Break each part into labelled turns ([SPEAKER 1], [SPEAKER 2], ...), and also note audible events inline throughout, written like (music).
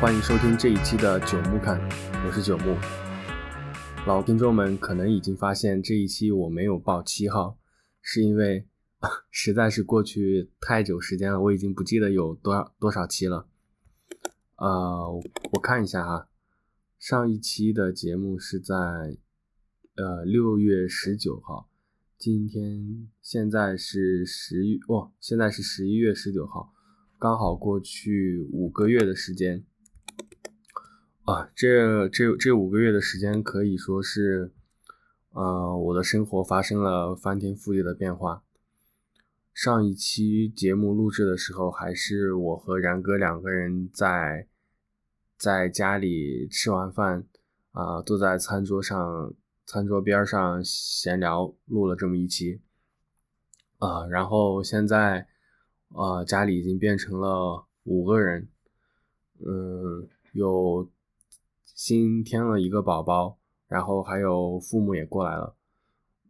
[SPEAKER 1] 欢迎收听这一期的九木看，我是九木。老听众们可能已经发现这一期我没有报七号，是因为实在是过去太久时间了，我已经不记得有多少多少期了。呃，我看一下哈，上一期的节目是在呃六月十九号，今天现在是十一哦，现在是十一月十九号，刚好过去五个月的时间。啊，这这这五个月的时间可以说是，呃，我的生活发生了翻天覆地的变化。上一期节目录制的时候，还是我和然哥两个人在在家里吃完饭，啊，坐在餐桌上，餐桌边上闲聊，录了这么一期。啊，然后现在，啊，家里已经变成了五个人，嗯，有。新添了一个宝宝，然后还有父母也过来了，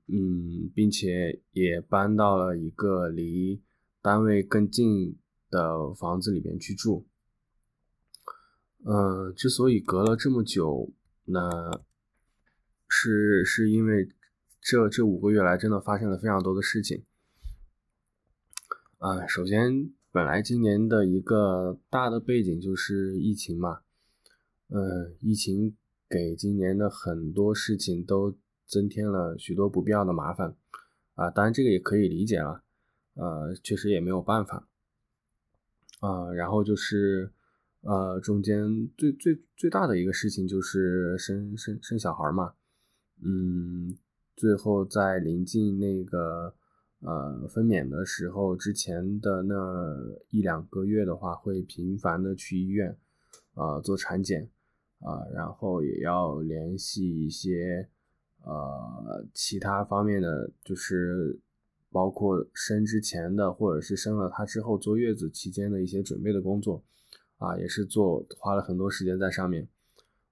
[SPEAKER 1] 嗯，并且也搬到了一个离单位更近的房子里面去住。嗯，之所以隔了这么久，那是是因为这这五个月来真的发生了非常多的事情。啊，首先，本来今年的一个大的背景就是疫情嘛。嗯，疫情给今年的很多事情都增添了许多不必要的麻烦啊，当然这个也可以理解了，呃，确实也没有办法啊。然后就是呃，中间最最最大的一个事情就是生生生小孩嘛，嗯，最后在临近那个呃分娩的时候之前的那一两个月的话，会频繁的去医院啊做产检。啊，然后也要联系一些呃其他方面的，就是包括生之前的，或者是生了他之后坐月子期间的一些准备的工作，啊，也是做花了很多时间在上面，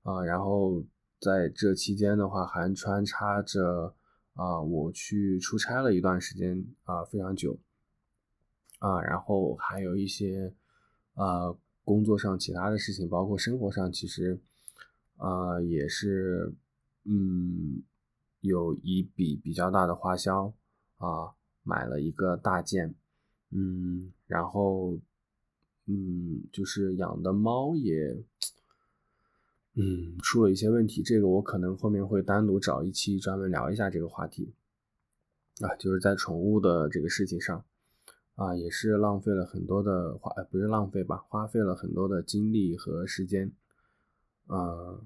[SPEAKER 1] 啊，然后在这期间的话，还穿插着啊我去出差了一段时间啊，非常久，啊，然后还有一些啊工作上其他的事情，包括生活上其实。啊，也是，嗯，有一笔比较大的花销啊，买了一个大件，嗯，然后，嗯，就是养的猫也，嗯，出了一些问题，这个我可能后面会单独找一期专门聊一下这个话题，啊，就是在宠物的这个事情上，啊，也是浪费了很多的花，不是浪费吧，花费了很多的精力和时间。呃，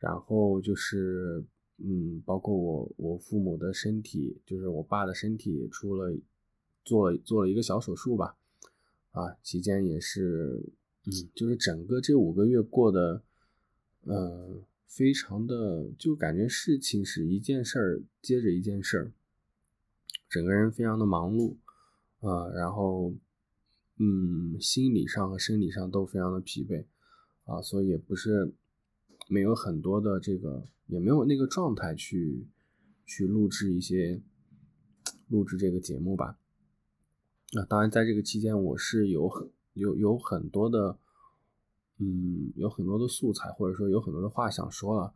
[SPEAKER 1] 然后就是，嗯，包括我我父母的身体，就是我爸的身体出了，做了做了一个小手术吧，啊，期间也是，嗯，就是整个这五个月过得，呃，非常的，就感觉事情是一件事儿接着一件事儿，整个人非常的忙碌，啊，然后，嗯，心理上和生理上都非常的疲惫，啊，所以也不是。没有很多的这个，也没有那个状态去去录制一些录制这个节目吧。那当然，在这个期间，我是有很有有很多的，嗯，有很多的素材，或者说有很多的话想说了，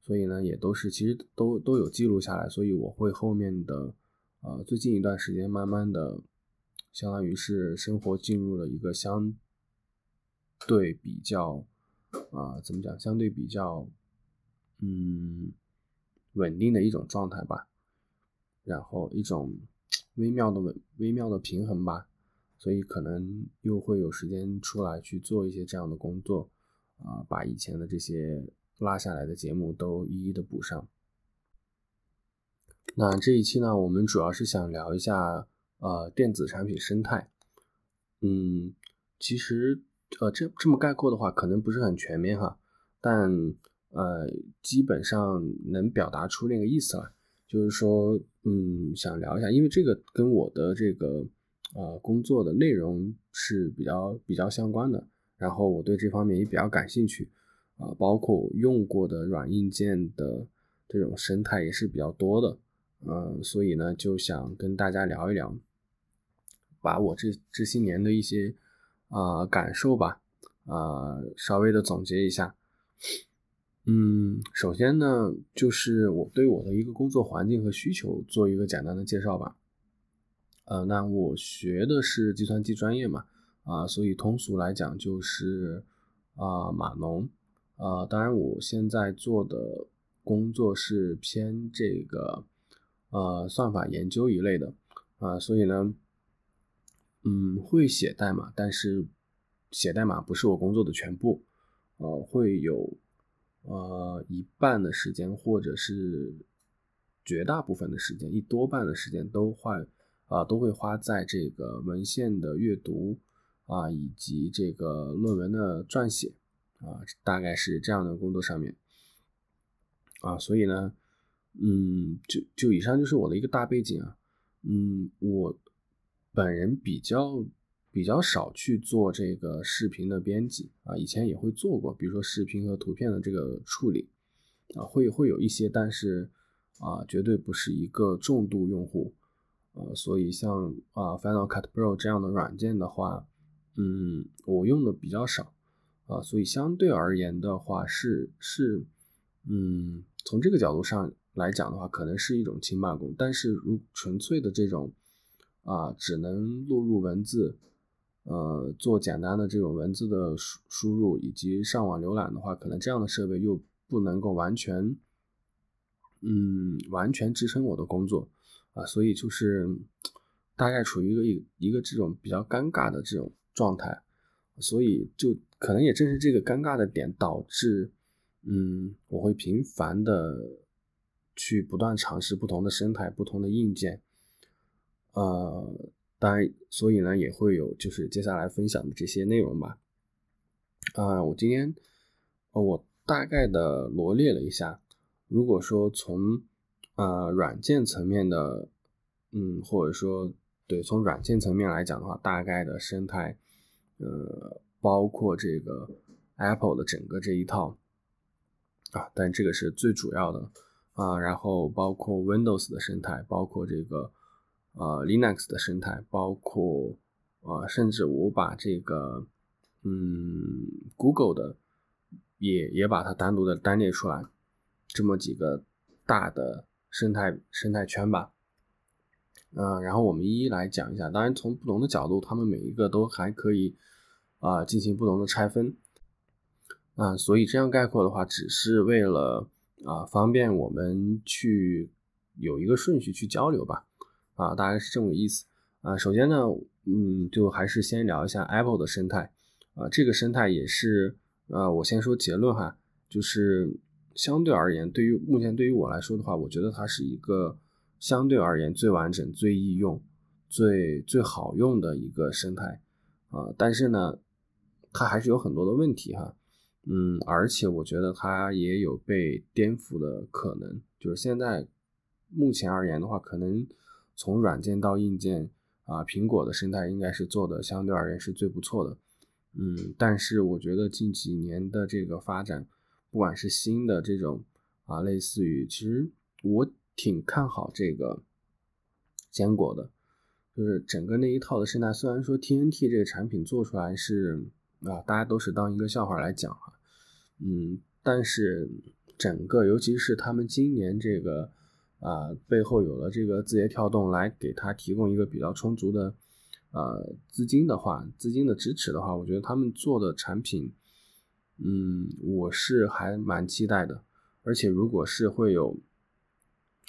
[SPEAKER 1] 所以呢，也都是其实都都有记录下来，所以我会后面的呃最近一段时间，慢慢的，相当于是生活进入了一个相对比较。啊，怎么讲？相对比较，嗯，稳定的一种状态吧，然后一种微妙的稳、微妙的平衡吧，所以可能又会有时间出来去做一些这样的工作，啊，把以前的这些拉下来的节目都一一的补上。那这一期呢，我们主要是想聊一下，呃，电子产品生态。嗯，其实。呃，这这么概括的话，可能不是很全面哈，但呃，基本上能表达出那个意思了。就是说，嗯，想聊一下，因为这个跟我的这个呃工作的内容是比较比较相关的，然后我对这方面也比较感兴趣啊，包括用过的软硬件的这种生态也是比较多的，嗯，所以呢，就想跟大家聊一聊，把我这这些年的一些。啊，感受吧，啊稍微的总结一下。嗯，首先呢，就是我对我的一个工作环境和需求做一个简单的介绍吧。呃，那我学的是计算机专业嘛，啊，所以通俗来讲就是啊码农。啊，当然我现在做的工作是偏这个呃算法研究一类的啊，所以呢，嗯，会写代码，但是写代码不是我工作的全部，呃，会有。呃，一半的时间，或者是绝大部分的时间，一多半的时间都花啊，都会花在这个文献的阅读啊，以及这个论文的撰写啊，大概是这样的工作上面啊，所以呢，嗯，就就以上就是我的一个大背景啊，嗯，我本人比较。比较少去做这个视频的编辑啊，以前也会做过，比如说视频和图片的这个处理啊，会会有一些，但是啊，绝对不是一个重度用户啊，所以像啊 Final Cut Pro 这样的软件的话，嗯，我用的比较少啊，所以相对而言的话是是，嗯，从这个角度上来讲的话，可能是一种轻办公，但是如纯粹的这种啊，只能录入文字。呃，做简单的这种文字的输输入以及上网浏览的话，可能这样的设备又不能够完全，嗯，完全支撑我的工作啊，所以就是大概处于一个一一个这种比较尴尬的这种状态，所以就可能也正是这个尴尬的点导致，嗯，我会频繁的去不断尝试不同的生态、不同的硬件，呃。当然，所以呢，也会有就是接下来分享的这些内容吧。啊，我今天，我大概的罗列了一下，如果说从呃软件层面的，嗯，或者说对从软件层面来讲的话，大概的生态，呃，包括这个 Apple 的整个这一套啊，但这个是最主要的啊，然后包括 Windows 的生态，包括这个。呃，Linux 的生态，包括呃，甚至我把这个，嗯，Google 的也也把它单独的单列出来，这么几个大的生态生态圈吧。嗯，然后我们一一来讲一下。当然，从不同的角度，他们每一个都还可以啊进行不同的拆分。啊，所以这样概括的话，只是为了啊方便我们去有一个顺序去交流吧。啊，大概是这么个意思啊。首先呢，嗯，就还是先聊一下 Apple 的生态啊。这个生态也是，呃，我先说结论哈，就是相对而言，对于目前对于我来说的话，我觉得它是一个相对而言最完整、最易用、最最好用的一个生态啊。但是呢，它还是有很多的问题哈，嗯，而且我觉得它也有被颠覆的可能。就是现在目前而言的话，可能。从软件到硬件啊，苹果的生态应该是做的相对而言是最不错的，嗯，但是我觉得近几年的这个发展，不管是新的这种啊，类似于，其实我挺看好这个坚果的，就是整个那一套的生态，虽然说 TNT 这个产品做出来是啊，大家都是当一个笑话来讲哈，嗯，但是整个尤其是他们今年这个。啊，背后有了这个字节跳动来给他提供一个比较充足的呃资金的话，资金的支持的话，我觉得他们做的产品，嗯，我是还蛮期待的。而且如果是会有，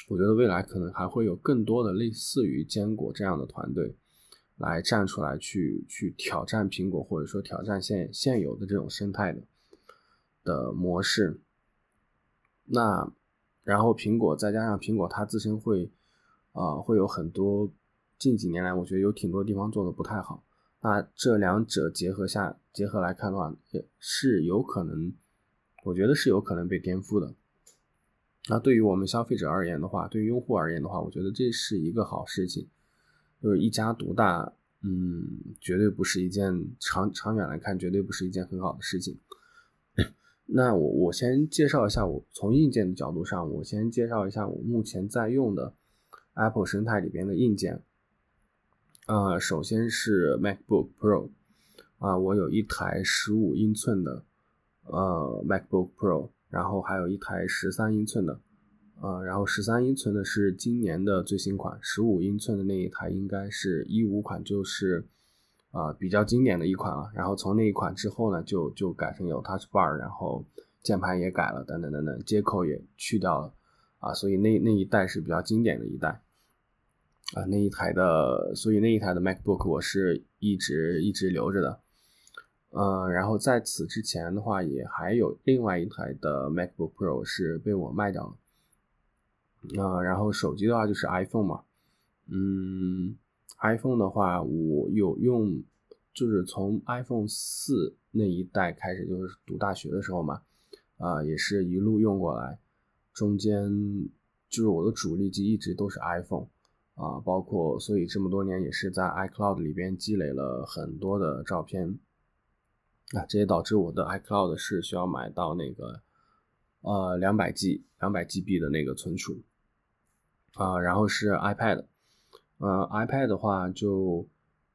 [SPEAKER 1] 我觉得未来可能还会有更多的类似于坚果这样的团队来站出来去去挑战苹果，或者说挑战现现有的这种生态的的模式，那。然后苹果再加上苹果它自身会，啊，会有很多近几年来我觉得有挺多地方做的不太好。那这两者结合下结合来看的话，也是有可能，我觉得是有可能被颠覆的。那对于我们消费者而言的话，对于用户而言的话，我觉得这是一个好事情。就是一家独大，嗯，绝对不是一件长长远来看绝对不是一件很好的事情。那我我先介绍一下，我从硬件的角度上，我先介绍一下我目前在用的 Apple 生态里边的硬件。呃，首先是 MacBook Pro，啊，我有一台十五英寸的呃 MacBook Pro，然后还有一台十三英寸的，呃，然后十三英寸的是今年的最新款，十五英寸的那一台应该是一五款，就是啊比较经典的一款了。然后从那一款之后呢，就就改成有 Touch Bar，然后键盘也改了，等等等等，接口也去掉了啊，所以那那一代是比较经典的一代。啊，那一台的，所以那一台的 MacBook 我是一直一直留着的，呃，然后在此之前的话，也还有另外一台的 MacBook Pro 是被我卖掉了，啊，然后手机的话就是 iPhone 嘛，嗯，iPhone 的话我有用，就是从 iPhone 四那一代开始，就是读大学的时候嘛，啊，也是一路用过来，中间就是我的主力机一直都是 iPhone。啊，包括所以这么多年也是在 iCloud 里边积累了很多的照片，啊，这也导致我的 iCloud 是需要买到那个呃两百 G 两百 GB 的那个存储，啊，然后是 iPad，呃，iPad 的话就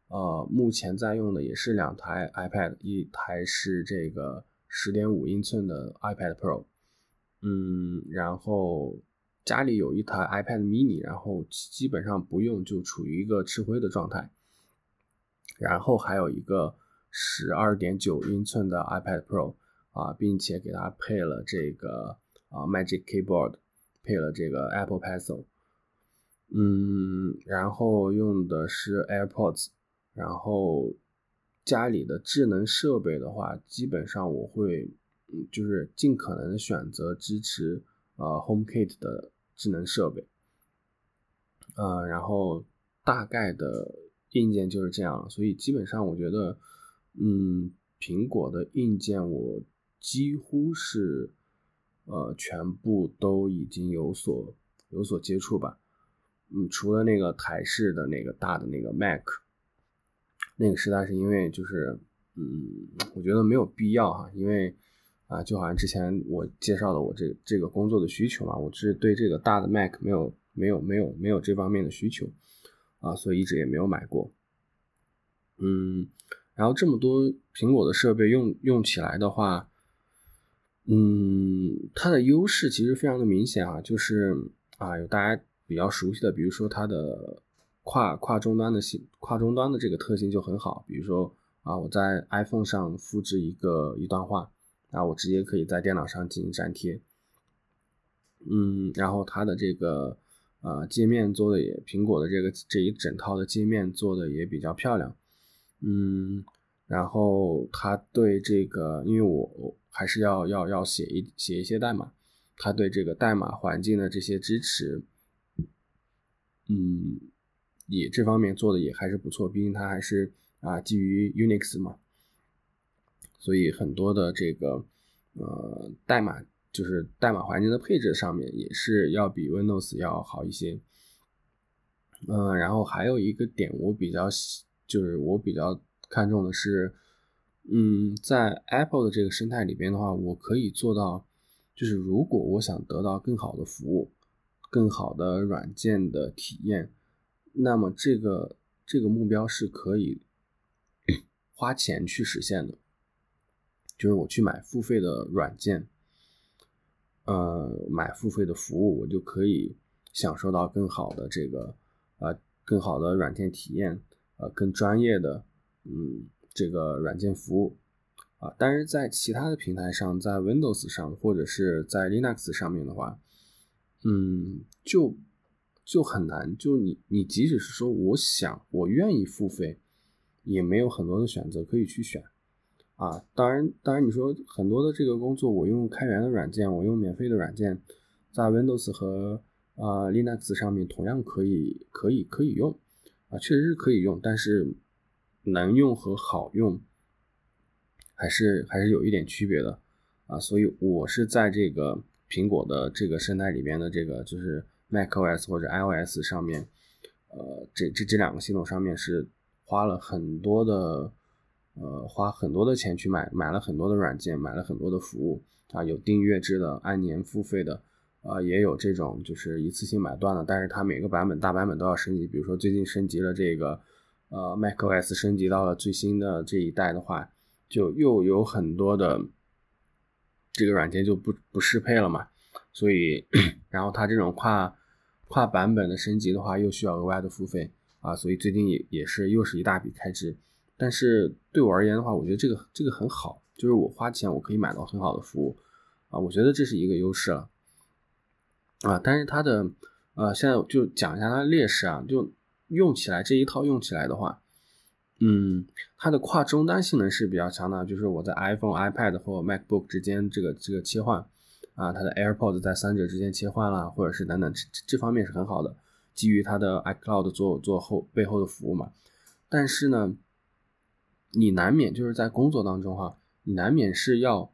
[SPEAKER 1] 呃目前在用的也是两台 iPad，一台是这个十点五英寸的 iPad Pro，嗯，然后。家里有一台 iPad mini，然后基本上不用就处于一个吃灰的状态。然后还有一个十二点九英寸的 iPad Pro 啊，并且给它配了这个啊 Magic Keyboard，配了这个 Apple Pencil。嗯，然后用的是 AirPods。然后家里的智能设备的话，基本上我会嗯，就是尽可能选择支持呃 HomeKit 的。智能设备，呃，然后大概的硬件就是这样，所以基本上我觉得，嗯，苹果的硬件我几乎是，呃，全部都已经有所有所接触吧，嗯，除了那个台式的那个大的那个 Mac，那个实在是因为就是，嗯，我觉得没有必要哈，因为。啊，就好像之前我介绍的我这这个工作的需求嘛，我是对这个大的 Mac 没有没有没有没有这方面的需求啊，所以一直也没有买过。嗯，然后这么多苹果的设备用用起来的话，嗯，它的优势其实非常的明显啊，就是啊有大家比较熟悉的，比如说它的跨跨终端的性跨终端的这个特性就很好，比如说啊我在 iPhone 上复制一个一段话。啊，我直接可以在电脑上进行粘贴，嗯，然后它的这个呃界面做的也，苹果的这个这一整套的界面做的也比较漂亮，嗯，然后它对这个，因为我还是要要要写一写一些代码，它对这个代码环境的这些支持，嗯，也这方面做的也还是不错，毕竟它还是啊基于 Unix 嘛。所以很多的这个呃代码，就是代码环境的配置上面也是要比 Windows 要好一些。嗯，然后还有一个点我比较就是我比较看重的是，嗯，在 Apple 的这个生态里边的话，我可以做到，就是如果我想得到更好的服务、更好的软件的体验，那么这个这个目标是可以花钱去实现的。就是我去买付费的软件，呃，买付费的服务，我就可以享受到更好的这个，呃，更好的软件体验，呃，更专业的，嗯，这个软件服务，啊，但是在其他的平台上，在 Windows 上或者是在 Linux 上面的话，嗯，就就很难，就你你即使是说我想我愿意付费，也没有很多的选择可以去选。啊，当然，当然，你说很多的这个工作，我用开源的软件，我用免费的软件，在 Windows 和呃 Linux 上面同样可以，可以，可以用，啊，确实是可以用，但是能用和好用还是还是有一点区别的，啊，所以我是在这个苹果的这个生态里边的这个就是 macOS 或者 iOS 上面，呃，这这这两个系统上面是花了很多的。呃，花很多的钱去买，买了很多的软件，买了很多的服务啊，有订阅制的，按年付费的，啊，也有这种就是一次性买断的，但是它每个版本大版本都要升级，比如说最近升级了这个呃 macOS 升级到了最新的这一代的话，就又有很多的这个软件就不不适配了嘛，所以然后它这种跨跨版本的升级的话，又需要额外的付费啊，所以最近也也是又是一大笔开支。但是对我而言的话，我觉得这个这个很好，就是我花钱我可以买到很好的服务啊，我觉得这是一个优势了啊。但是它的呃，现在就讲一下它的劣势啊，就用起来这一套用起来的话，嗯，它的跨终端性能是比较强的，就是我在 iPhone、iPad 或 MacBook 之间这个这个切换啊，它的 AirPods 在三者之间切换啦，或者是等等这这方面是很好的，基于它的 iCloud 做做后背后的服务嘛。但是呢。你难免就是在工作当中哈，你难免是要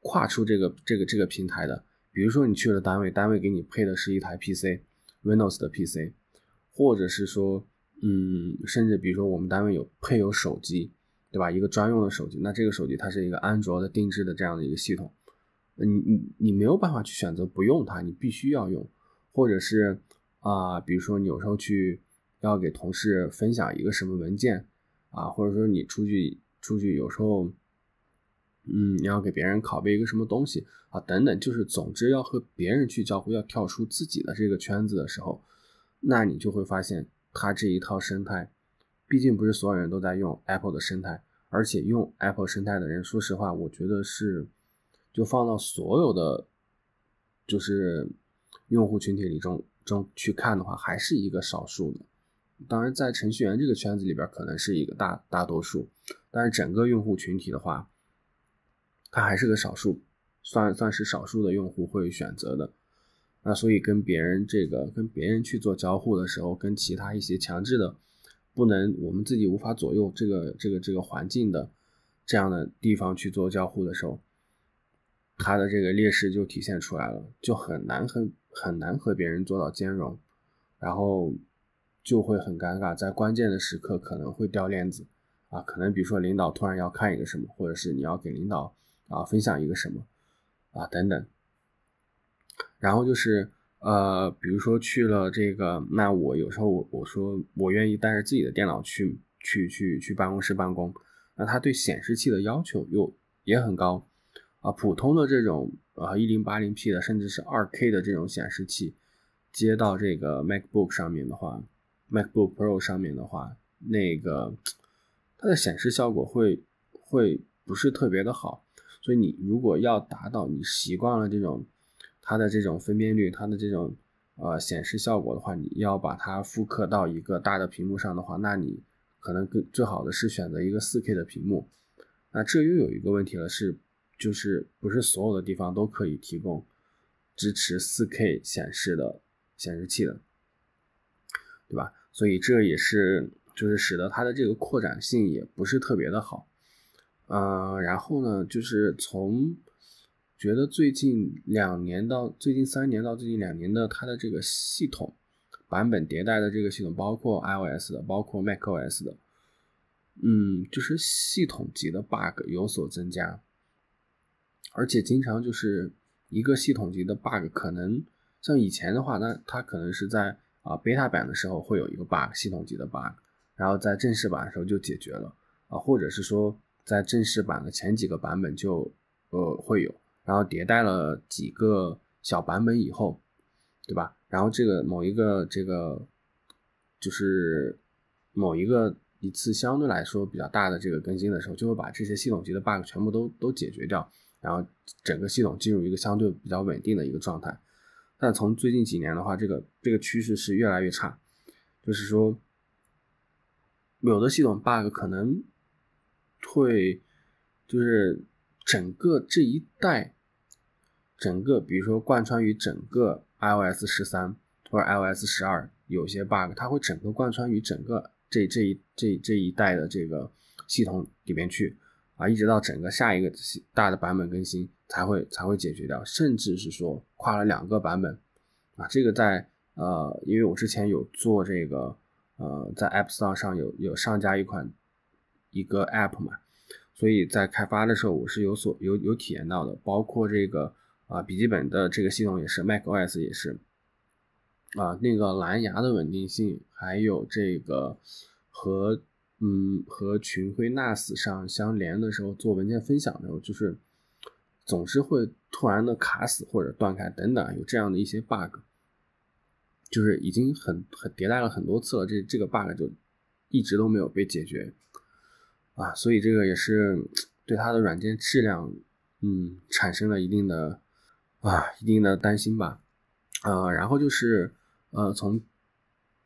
[SPEAKER 1] 跨出这个这个这个平台的。比如说你去了单位，单位给你配的是一台 PC，Windows 的 PC，或者是说，嗯，甚至比如说我们单位有配有手机，对吧？一个专用的手机，那这个手机它是一个安卓的定制的这样的一个系统，你你你没有办法去选择不用它，你必须要用，或者是啊，比如说你有时候去要给同事分享一个什么文件。啊，或者说你出去出去，有时候，嗯，你要给别人拷贝一个什么东西啊，等等，就是总之要和别人去交互，要跳出自己的这个圈子的时候，那你就会发现，它这一套生态，毕竟不是所有人都在用 Apple 的生态，而且用 Apple 生态的人，说实话，我觉得是，就放到所有的，就是用户群体里中中去看的话，还是一个少数的。当然，在程序员这个圈子里边，可能是一个大大多数，但是整个用户群体的话，它还是个少数，算算是少数的用户会选择的。那所以跟别人这个跟别人去做交互的时候，跟其他一些强制的不能我们自己无法左右这个这个这个环境的这样的地方去做交互的时候，它的这个劣势就体现出来了，就很难很很难和别人做到兼容，然后。就会很尴尬，在关键的时刻可能会掉链子，啊，可能比如说领导突然要看一个什么，或者是你要给领导啊分享一个什么，啊等等，然后就是呃，比如说去了这个，那我有时候我我说我愿意带着自己的电脑去去去去办公室办公，那他对显示器的要求又也很高，啊，普通的这种呃一零八零 P 的，甚至是二 K 的这种显示器，接到这个 MacBook 上面的话。MacBook Pro 上面的话，那个它的显示效果会会不是特别的好，所以你如果要达到你习惯了这种它的这种分辨率，它的这种呃显示效果的话，你要把它复刻到一个大的屏幕上的话，那你可能更最好的是选择一个 4K 的屏幕。那这又有一个问题了，是就是不是所有的地方都可以提供支持 4K 显示的显示器的，对吧？所以这也是，就是使得它的这个扩展性也不是特别的好，呃，然后呢，就是从觉得最近两年到最近三年到最近两年的它的这个系统版本迭代的这个系统，包括 iOS 的，包括 macOS 的，嗯，就是系统级的 bug 有所增加，而且经常就是一个系统级的 bug，可能像以前的话，那它可能是在啊，beta 版的时候会有一个 bug，系统级的 bug，然后在正式版的时候就解决了。啊，或者是说在正式版的前几个版本就呃会有，然后迭代了几个小版本以后，对吧？然后这个某一个这个就是某一个一次相对来说比较大的这个更新的时候，就会把这些系统级的 bug 全部都都解决掉，然后整个系统进入一个相对比较稳定的一个状态。但从最近几年的话，这个这个趋势是越来越差，就是说，有的系统 bug 可能会就是整个这一代，整个比如说贯穿于整个 iOS 十三或者 iOS 十二，有些 bug 它会整个贯穿于整个这这一这这一代的这个系统里面去啊，一直到整个下一个大的版本更新。才会才会解决掉，甚至是说跨了两个版本，啊，这个在呃，因为我之前有做这个呃，在 App Store 上有有上架一款一个 App 嘛，所以在开发的时候我是有所有有体验到的，包括这个啊笔记本的这个系统也是，macOS 也是，啊那个蓝牙的稳定性，还有这个和嗯和群晖 NAS 上相连的时候做文件分享的时候，就是总是会突然的卡死或者断开等等，有这样的一些 bug，就是已经很很迭代了很多次了，这这个 bug 就一直都没有被解决啊，所以这个也是对它的软件质量嗯产生了一定的啊一定的担心吧，呃，然后就是呃从。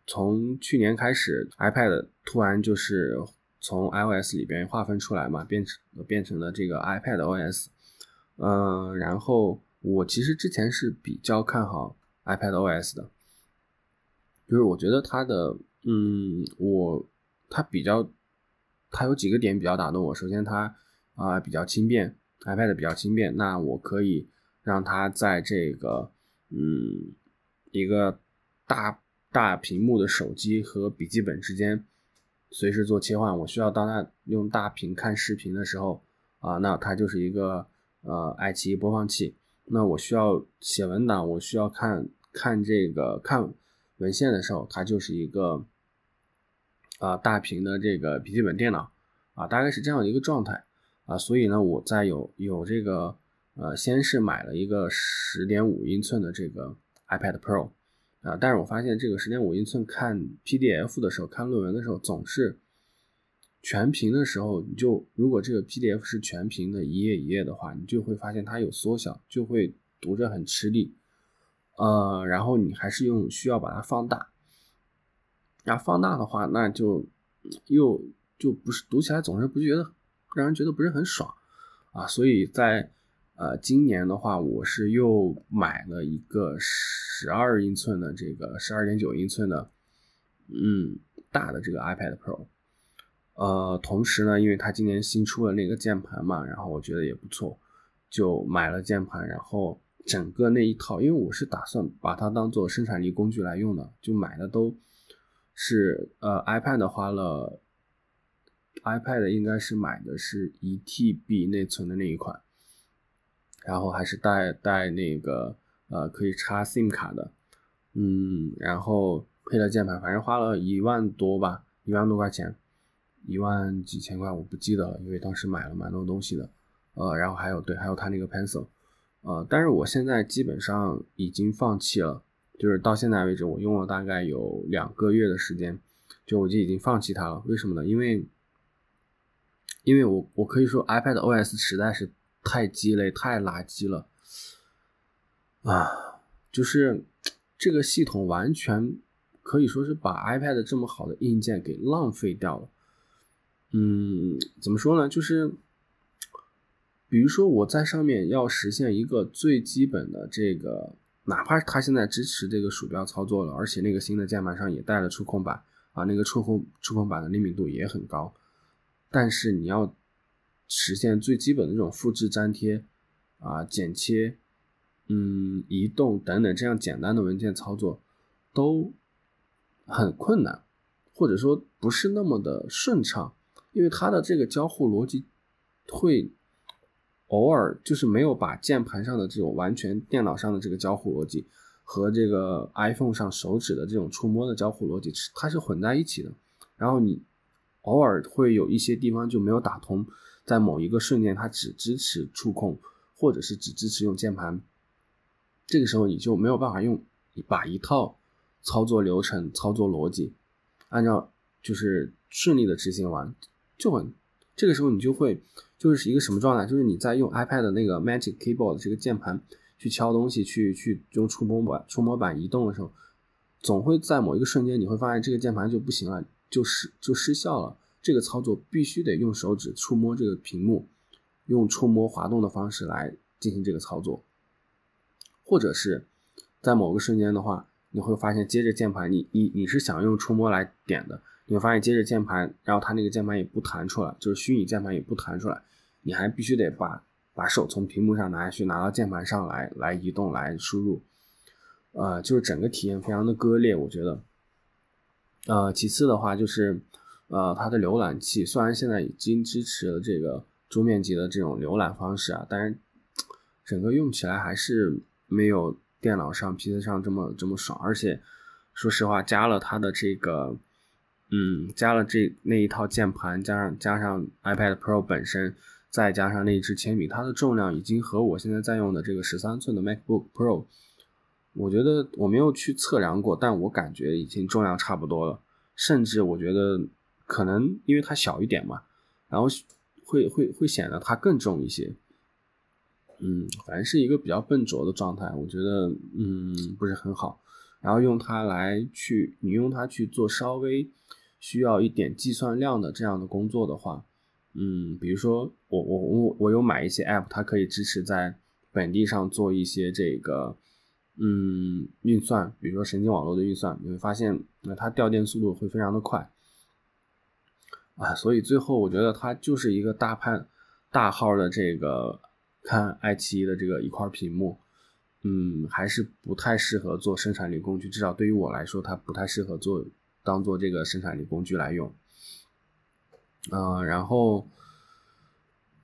[SPEAKER 1] 从去年开始，iPad 突然就是从 iOS 里边划分出来嘛，变成变成了这个 iPad OS。嗯，然后我其实之前是比较看好 iPad OS 的，就是我觉得它的，嗯，我它比较，它有几个点比较打动我。首先，它啊比较轻便，iPad 比较轻便，那我可以让它在这个，嗯，一个大。大屏幕的手机和笔记本之间随时做切换。我需要当它用大屏看视频的时候啊，那它就是一个呃爱奇艺播放器。那我需要写文档，我需要看看这个看文献的时候，它就是一个啊大屏的这个笔记本电脑啊，大概是这样的一个状态啊。所以呢，我在有有这个呃，先是买了一个十点五英寸的这个 iPad Pro。啊！但是我发现这个十点五英寸看 PDF 的时候，看论文的时候，总是全屏的时候，你就如果这个 PDF 是全屏的一页一页的话，你就会发现它有缩小，就会读着很吃力。呃，然后你还是用需要把它放大，然后放大的话，那就又就不是读起来总是不觉得让人觉得不是很爽啊，所以在。呃，今年的话，我是又买了一个十二英寸的这个十二点九英寸的，嗯，大的这个 iPad Pro。呃，同时呢，因为它今年新出了那个键盘嘛，然后我觉得也不错，就买了键盘。然后整个那一套，因为我是打算把它当做生产力工具来用的，就买的都是呃 iPad 花了，iPad 应该是买的是一 TB 内存的那一款。然后还是带带那个呃可以插 SIM 卡的，嗯，然后配了键盘，反正花了一万多吧，一万多块钱，一万几千块我不记得了，因为当时买了蛮多东西的，呃，然后还有对，还有它那个 Pencil，呃，但是我现在基本上已经放弃了，就是到现在为止我用了大概有两个月的时间，就我就已经放弃它了，为什么呢？因为因为我我可以说 iPad OS 实在是。太鸡肋，太垃圾了啊！就是这个系统完全可以说是把 iPad 这么好的硬件给浪费掉了。嗯，怎么说呢？就是比如说我在上面要实现一个最基本的这个，哪怕它现在支持这个鼠标操作了，而且那个新的键盘上也带了触控板啊，那个触控触控板的灵敏度也很高，但是你要。实现最基本的这种复制粘贴啊、剪切、嗯、移动等等这样简单的文件操作都很困难，或者说不是那么的顺畅，因为它的这个交互逻辑会偶尔就是没有把键盘上的这种完全电脑上的这个交互逻辑和这个 iPhone 上手指的这种触摸的交互逻辑它是混在一起的，然后你偶尔会有一些地方就没有打通。在某一个瞬间，它只支持触控，或者是只支持用键盘，这个时候你就没有办法用把一套操作流程、操作逻辑按照就是顺利的执行完，就很这个时候你就会就是一个什么状态？就是你在用 iPad 的那个 Magic Keyboard 这个键盘去敲东西、去去用触摸板触摸板移动的时候，总会在某一个瞬间你会发现这个键盘就不行了，就失就失效了。这个操作必须得用手指触摸这个屏幕，用触摸滑动的方式来进行这个操作，或者是在某个瞬间的话，你会发现接着键盘，你你你是想用触摸来点的，你会发现接着键盘，然后它那个键盘也不弹出来，就是虚拟键盘也不弹出来，你还必须得把把手从屏幕上拿下去，拿到键盘上来来移动来输入，呃，就是整个体验非常的割裂，我觉得，呃，其次的话就是。呃，它的浏览器虽然现在已经支持了这个桌面级的这种浏览方式啊，但是整个用起来还是没有电脑上、PC 上这么这么爽。而且说实话，加了它的这个嗯，加了这那一套键盘，加上加上 iPad Pro 本身，再加上那一支铅笔，它的重量已经和我现在在用的这个十三寸的 MacBook Pro，我觉得我没有去测量过，但我感觉已经重量差不多了。甚至我觉得可能因为它小一点嘛，然后会会会显得它更重一些。嗯，反正是一个比较笨拙的状态，我觉得嗯不是很好。然后用它来去，你用它去做稍微需要一点计算量的这样的工作的话，嗯，比如说我我我我有买一些 app，它可以支持在本地上做一些这个嗯运算，比如说神经网络的运算，你会发现那它掉电速度会非常的快啊，所以最后我觉得它就是一个大判大号的这个看爱奇艺的这个一块屏幕。嗯，还是不太适合做生产力工具，至少对于我来说，它不太适合做当做这个生产力工具来用。嗯，然后，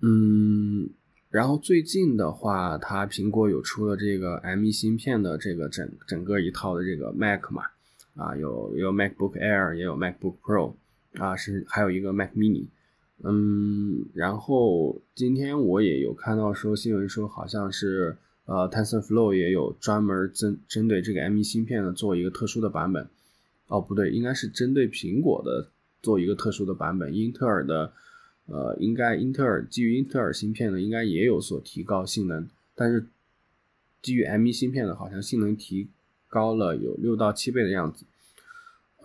[SPEAKER 1] 嗯，然后最近的话，它苹果有出了这个 M1 芯片的这个整整个一套的这个 Mac 嘛，啊，有有 MacBook Air，也有 MacBook Pro，啊，是还有一个 Mac Mini。嗯，然后今天我也有看到说新闻说好像是。呃，TensorFlow 也有专门针针对这个 M1 芯片的做一个特殊的版本。哦，不对，应该是针对苹果的做一个特殊的版本。英特尔的，呃，应该英特尔基于英特尔芯片呢应该也有所提高性能，但是基于 M1 芯片的，好像性能提高了有六到七倍的样子。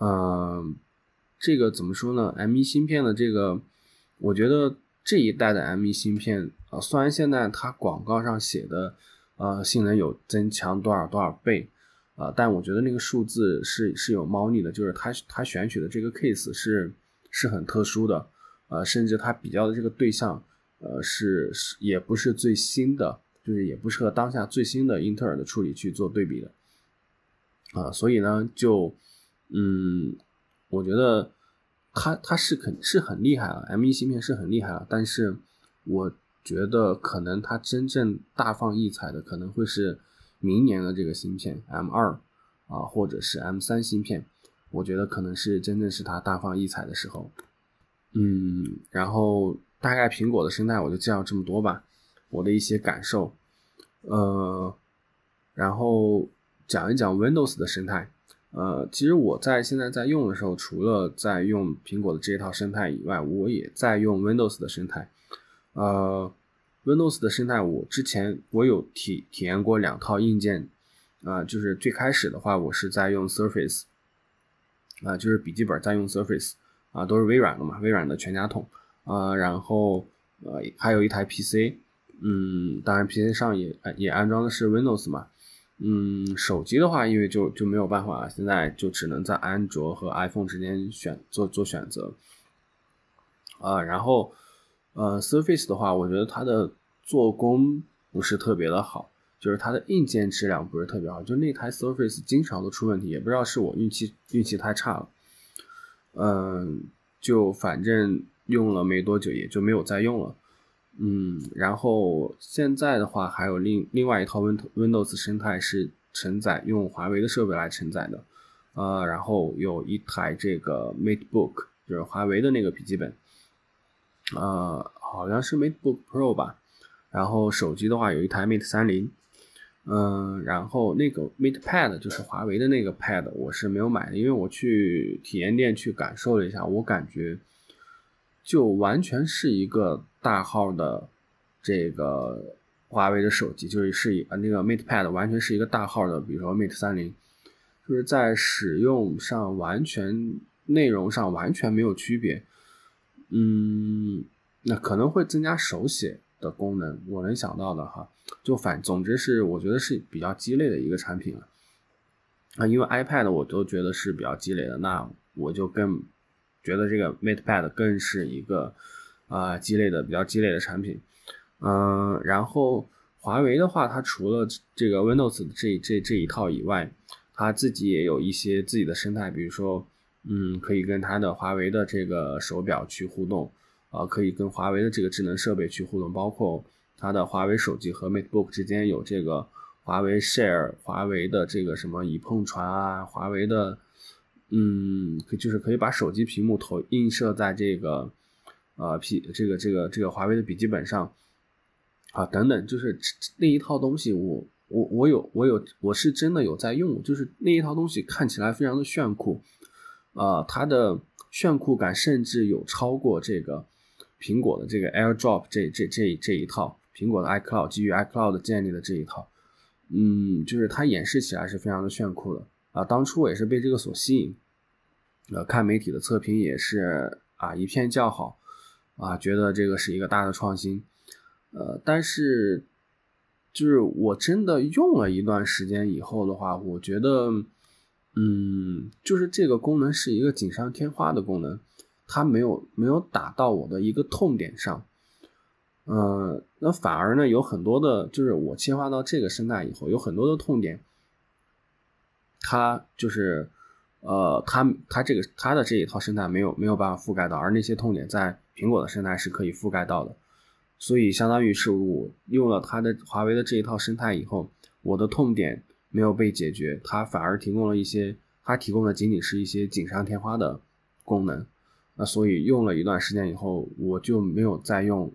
[SPEAKER 1] 嗯，这个怎么说呢？M1 芯片的这个，我觉得这一代的 M1 芯片啊，虽然现在它广告上写的。呃，性能有增强多少多少倍，啊，但我觉得那个数字是是有猫腻的，就是它它选取的这个 case 是是很特殊的，呃，甚至它比较的这个对象，呃，是是也不是最新的，就是也不是和当下最新的英特尔的处理去做对比的，啊，所以呢，就嗯，我觉得它它是肯是很厉害了，M1 芯片是很厉害了，但是我。觉得可能它真正大放异彩的可能会是明年的这个芯片 M 二啊，或者是 M 三芯片，我觉得可能是真正是它大放异彩的时候。嗯，然后大概苹果的生态我就介绍这么多吧，我的一些感受。呃，然后讲一讲 Windows 的生态。呃，其实我在现在在用的时候，除了在用苹果的这一套生态以外，我也在用 Windows 的生态。呃。Windows 的生态，我之前我有体体验过两套硬件，啊，就是最开始的话，我是在用 Surface，啊，就是笔记本在用 Surface，啊，都是微软的嘛，微软的全家桶，啊，然后呃还有一台 PC，嗯，当然 PC 上也也安装的是 Windows 嘛，嗯，手机的话，因为就就没有办法，现在就只能在安卓和 iPhone 之间选做做选择，啊，然后呃 Surface 的话，我觉得它的做工不是特别的好，就是它的硬件质量不是特别好，就那台 Surface 经常都出问题，也不知道是我运气运气太差了，嗯，就反正用了没多久也就没有再用了，嗯，然后现在的话还有另另外一套 Win Windows 生态是承载用华为的设备来承载的，呃，然后有一台这个 MateBook 就是华为的那个笔记本，呃，好像是 MateBook Pro 吧。然后手机的话有一台 Mate 三零，嗯，然后那个 Mate Pad 就是华为的那个 Pad，我是没有买的，因为我去体验店去感受了一下，我感觉就完全是一个大号的这个华为的手机，就是是呃那个 Mate Pad 完全是一个大号的，比如说 Mate 三零，就是在使用上完全内容上完全没有区别，嗯，那可能会增加手写。的功能，我能想到的哈，就反总之是我觉得是比较鸡肋的一个产品了啊，因为 iPad 我都觉得是比较鸡肋的，那我就更觉得这个 MatePad 更是一个啊鸡肋的比较鸡肋的产品，嗯，然后华为的话，它除了这个 Windows 这这这一套以外，它自己也有一些自己的生态，比如说嗯，可以跟它的华为的这个手表去互动。啊，可以跟华为的这个智能设备去互动，包括它的华为手机和 MateBook 之间有这个华为 Share，华为的这个什么已碰传啊，华为的嗯，就是可以把手机屏幕投映射在这个呃 P 这个这个这个华为的笔记本上啊等等，就是那一套东西我我我有我有我是真的有在用，就是那一套东西看起来非常的炫酷，呃，它的炫酷感甚至有超过这个苹果的这个 AirDrop 这这这这一套苹果的 iCloud 基于 iCloud 建立的这一套，嗯，就是它演示起来是非常的炫酷的。啊，当初我也是被这个所吸引，呃，看媒体的测评也是啊一片叫好，啊，觉得这个是一个大的创新，呃，但是就是我真的用了一段时间以后的话，我觉得，嗯，就是这个功能是一个锦上添花的功能，它没有没有打到我的一个痛点上，嗯，那反而呢有很多的，就是我切换到这个生态以后，有很多的痛点。它就是，呃，它它这个它的这一套生态没有没有办法覆盖到，而那些痛点在苹果的生态是可以覆盖到的，所以相当于是我用了它的华为的这一套生态以后，我的痛点没有被解决，它反而提供了一些，它提供的仅仅是一些锦上添花的功能，那所以用了一段时间以后，我就没有再用，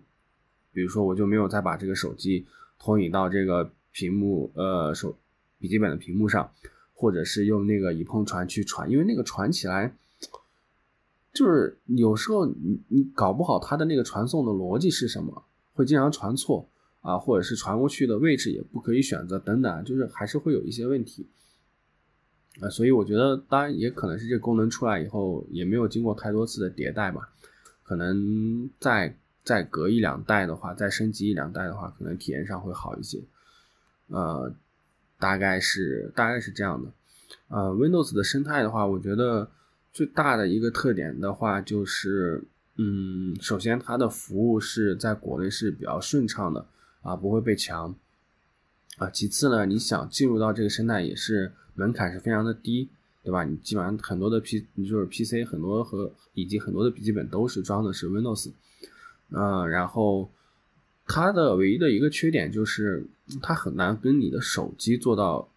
[SPEAKER 1] 比如说我就没有再把这个手机投影到这个屏幕，呃，手笔记本的屏幕上。或者是用那个一碰传去传，因为那个传起来，就是有时候你你搞不好它的那个传送的逻辑是什么，会经常传错啊，或者是传过去的位置也不可以选择等等，就是还是会有一些问题啊。所以我觉得，当然也可能是这功能出来以后也没有经过太多次的迭代吧，可能再再隔一两代的话，再升级一两代的话，可能体验上会好一些，呃。大概是大概是这样的，呃，Windows 的生态的话，我觉得最大的一个特点的话就是，嗯，首先它的服务是在国内是比较顺畅的啊，不会被强啊。其次呢，你想进入到这个生态也是门槛是非常的低，对吧？你基本上很多的 P，你就是 PC 很多和以及很多的笔记本都是装的是 Windows，嗯，然后。它的唯一的一个缺点就是，它很难跟你的手机做到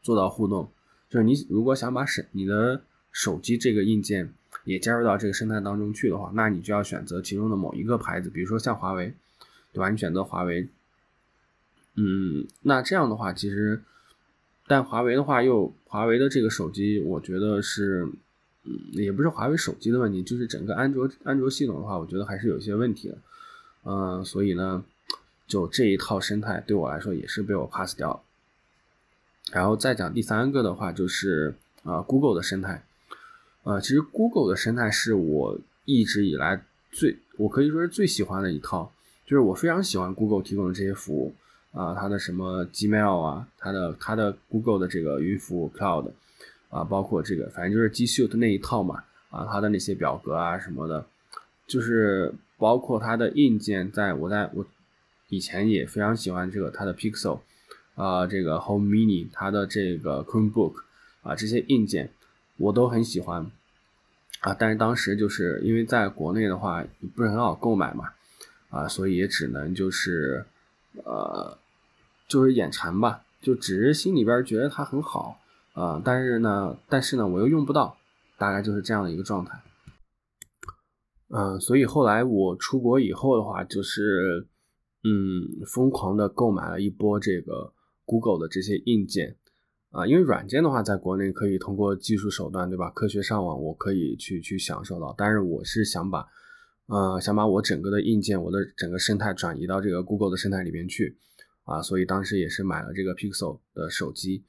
[SPEAKER 1] 做到互动。就是你如果想把手你的手机这个硬件也加入到这个生态当中去的话，那你就要选择其中的某一个牌子，比如说像华为，对吧？你选择华为，嗯，那这样的话其实，但华为的话又华为的这个手机，我觉得是，嗯，也不是华为手机的问题，就是整个安卓安卓系统的话，我觉得还是有些问题的，嗯，所以呢。就这一套生态对我来说也是被我 pass 掉，然后再讲第三个的话就是啊 Google 的生态，呃其实 Google 的生态是我一直以来最我可以说是最喜欢的一套，就是我非常喜欢 Google 提供的这些服务啊它的什么 Gmail 啊它的它的 Google 的这个云服务 Cloud 啊包括这个反正就是 G Suite 那一套嘛啊它的那些表格啊什么的，就是包括它的硬件在我在我。以前也非常喜欢这个它的 Pixel，啊，这个 Home Mini，它的这个 Chromebook，啊，这些硬件我都很喜欢，啊，但是当时就是因为在国内的话不是很好购买嘛，啊，所以也只能就是，呃，就是眼馋吧，就只是心里边觉得它很好，啊，但是呢，但是呢我又用不到，大概就是这样的一个状态，嗯，所以后来我出国以后的话就是。嗯，疯狂的购买了一波这个 Google 的这些硬件啊，因为软件的话，在国内可以通过技术手段，对吧？科学上网，我可以去去享受到。但是我是想把，呃，想把我整个的硬件，我的整个生态转移到这个 Google 的生态里边去啊，所以当时也是买了这个 Pixel 的手机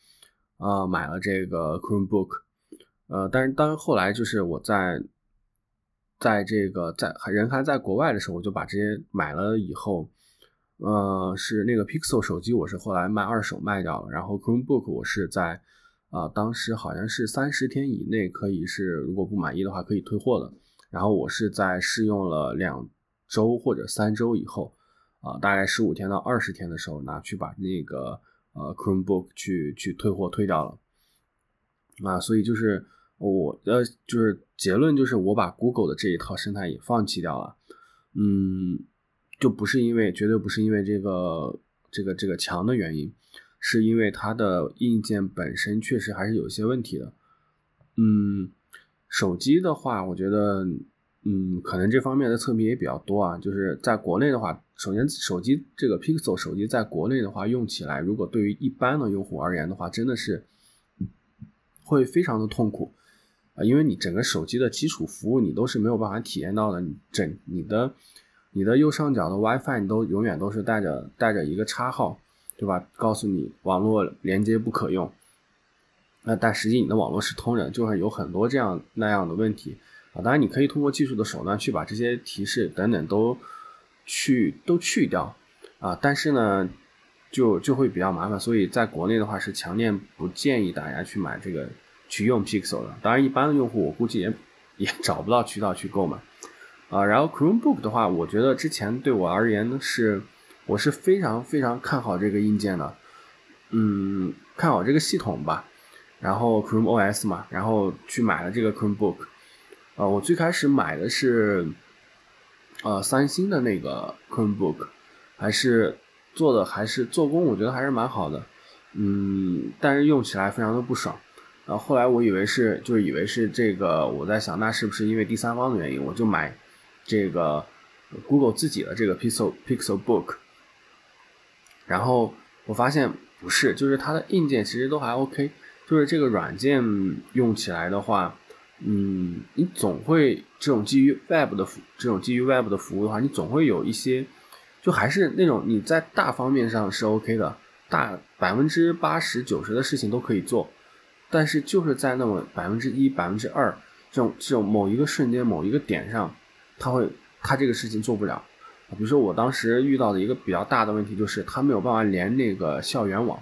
[SPEAKER 1] 啊，买了这个 Chromebook，呃，但是当后来就是我在在这个在人还在国外的时候，我就把这些买了以后。呃，是那个 Pixel 手机，我是后来卖二手卖掉了。然后 Chromebook 我是在，啊，当时好像是三十天以内可以是，如果不满意的话可以退货的。然后我是在试用了两周或者三周以后，啊，大概十五天到二十天的时候拿去把那个呃 Chromebook 去去退货退掉了。啊，所以就是我呃就是结论就是我把 Google 的这一套生态也放弃掉了。嗯。就不是因为，绝对不是因为这个这个这个强的原因，是因为它的硬件本身确实还是有一些问题的。嗯，手机的话，我觉得，嗯，可能这方面的测评也比较多啊。就是在国内的话，首先手机这个 Pixel 手机在国内的话，用起来，如果对于一般的用户而言的话，真的是会非常的痛苦啊，因为你整个手机的基础服务你都是没有办法体验到的，你整你的你的右上角的 WiFi 你都永远都是带着带着一个叉号，对吧？告诉你网络连接不可用。那但实际你的网络是通的，就是有很多这样那样的问题啊。当然你可以通过技术的手段去把这些提示等等都去都去掉啊，但是呢，就就会比较麻烦。所以在国内的话是强烈不建议大家去买这个去用 Pixel 的。当然一般的用户我估计也也找不到渠道去购买啊。然后 Chromebook 的话，我觉得之前对我而言是我是非常非常看好这个硬件的，嗯，看好这个系统吧。然后 Chrome OS 嘛，然后去买了这个 Chromebook，呃，我最开始买的是，呃，三星的那个 Chromebook，还是做的还是做工，我觉得还是蛮好的，嗯，但是用起来非常的不爽。然后后来我以为是，就是以为是这个，我在想，那是不是因为第三方的原因，我就买这个 Google 自己的这个 Pixel Pixel Book，然后我发现不是，就是它的硬件其实都还 OK。就是这个软件用起来的话，嗯，你总会这种基于 Web 的服，这种基于 Web 的服务的话，你总会有一些，就还是那种你在大方面上是 OK 的，大百分之八十九十的事情都可以做，但是就是在那么百分之一、百分之二这种这种某一个瞬间、某一个点上，它会它这个事情做不了。比如说我当时遇到的一个比较大的问题就是，它没有办法连那个校园网。